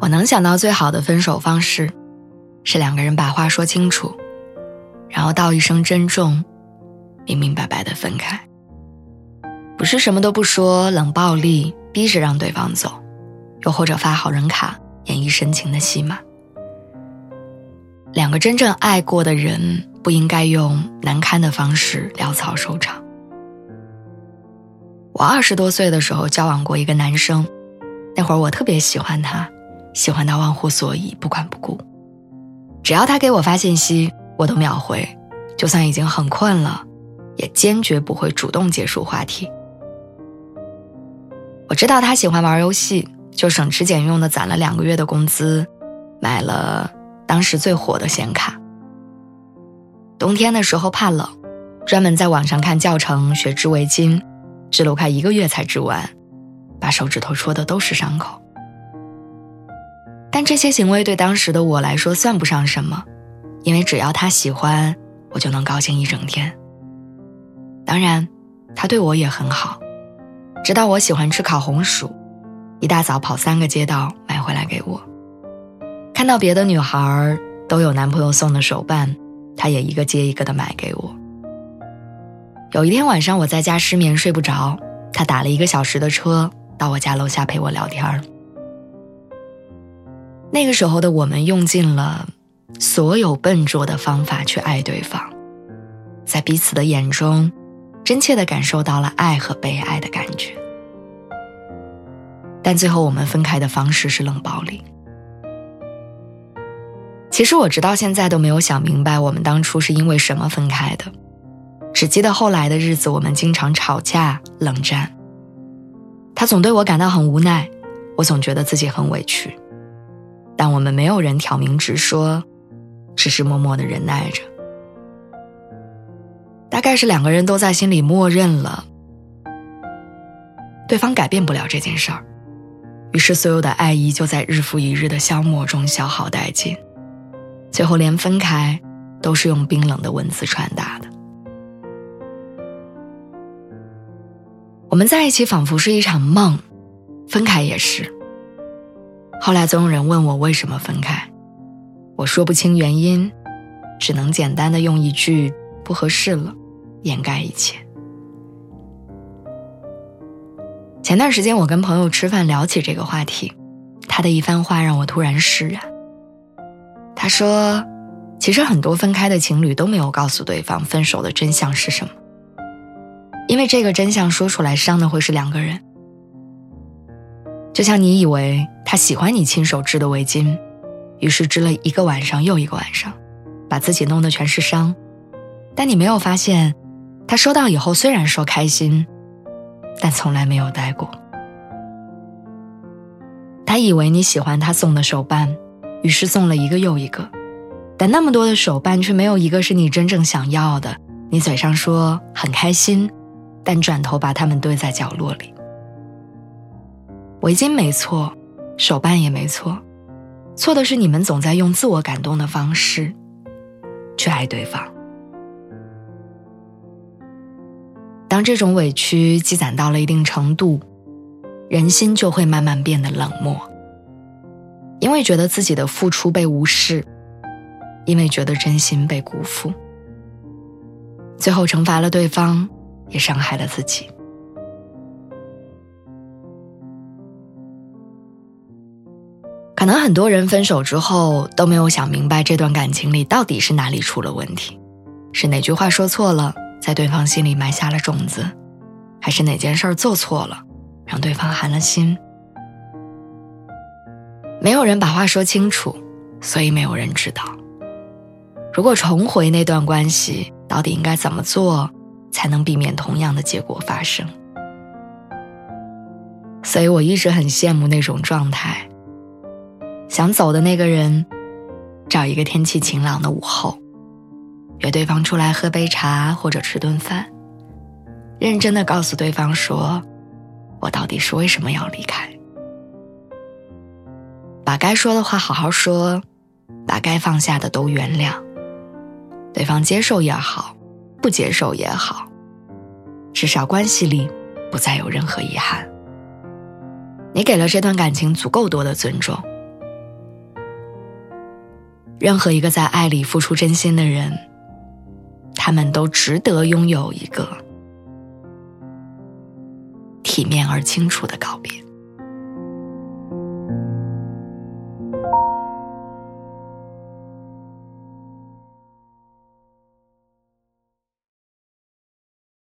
我能想到最好的分手方式，是两个人把话说清楚，然后道一声珍重，明明白白的分开。不是什么都不说，冷暴力逼着让对方走，又或者发好人卡演绎深情的戏码。两个真正爱过的人，不应该用难堪的方式潦草收场。我二十多岁的时候交往过一个男生，那会儿我特别喜欢他。喜欢到忘乎所以，不管不顾。只要他给我发信息，我都秒回，就算已经很困了，也坚决不会主动结束话题。我知道他喜欢玩游戏，就省吃俭用的攒了两个月的工资，买了当时最火的显卡。冬天的时候怕冷，专门在网上看教程学织围巾，织了快一个月才织完，把手指头戳的都是伤口。但这些行为对当时的我来说算不上什么，因为只要他喜欢，我就能高兴一整天。当然，他对我也很好，知道我喜欢吃烤红薯，一大早跑三个街道买回来给我。看到别的女孩都有男朋友送的手办，他也一个接一个的买给我。有一天晚上我在家失眠睡不着，他打了一个小时的车到我家楼下陪我聊天儿。那个时候的我们用尽了所有笨拙的方法去爱对方，在彼此的眼中，真切的感受到了爱和被爱的感觉。但最后我们分开的方式是冷暴力。其实我直到现在都没有想明白我们当初是因为什么分开的，只记得后来的日子我们经常吵架冷战。他总对我感到很无奈，我总觉得自己很委屈。但我们没有人挑明直说，只是默默的忍耐着。大概是两个人都在心里默认了，对方改变不了这件事儿，于是所有的爱意就在日复一日的消磨中消耗殆尽，最后连分开都是用冰冷的文字传达的。我们在一起仿佛是一场梦，分开也是。后来总有人问我为什么分开，我说不清原因，只能简单的用一句“不合适了”掩盖一切。前段时间我跟朋友吃饭聊起这个话题，他的一番话让我突然释然。他说：“其实很多分开的情侣都没有告诉对方分手的真相是什么，因为这个真相说出来伤的会是两个人。”就像你以为他喜欢你亲手织的围巾，于是织了一个晚上又一个晚上，把自己弄得全是伤。但你没有发现，他收到以后虽然说开心，但从来没有戴过。他以为你喜欢他送的手办，于是送了一个又一个，但那么多的手办却没有一个是你真正想要的。你嘴上说很开心，但转头把它们堆在角落里。围巾没错，手办也没错，错的是你们总在用自我感动的方式去爱对方。当这种委屈积攒到了一定程度，人心就会慢慢变得冷漠，因为觉得自己的付出被无视，因为觉得真心被辜负，最后惩罚了对方，也伤害了自己。可能很多人分手之后都没有想明白这段感情里到底是哪里出了问题，是哪句话说错了，在对方心里埋下了种子，还是哪件事做错了，让对方寒了心？没有人把话说清楚，所以没有人知道。如果重回那段关系，到底应该怎么做，才能避免同样的结果发生？所以我一直很羡慕那种状态。想走的那个人，找一个天气晴朗的午后，约对方出来喝杯茶或者吃顿饭，认真的告诉对方说：“我到底是为什么要离开？”把该说的话好好说，把该放下的都原谅。对方接受也好，不接受也好，至少关系里不再有任何遗憾。你给了这段感情足够多的尊重。任何一个在爱里付出真心的人，他们都值得拥有一个体面而清楚的告别。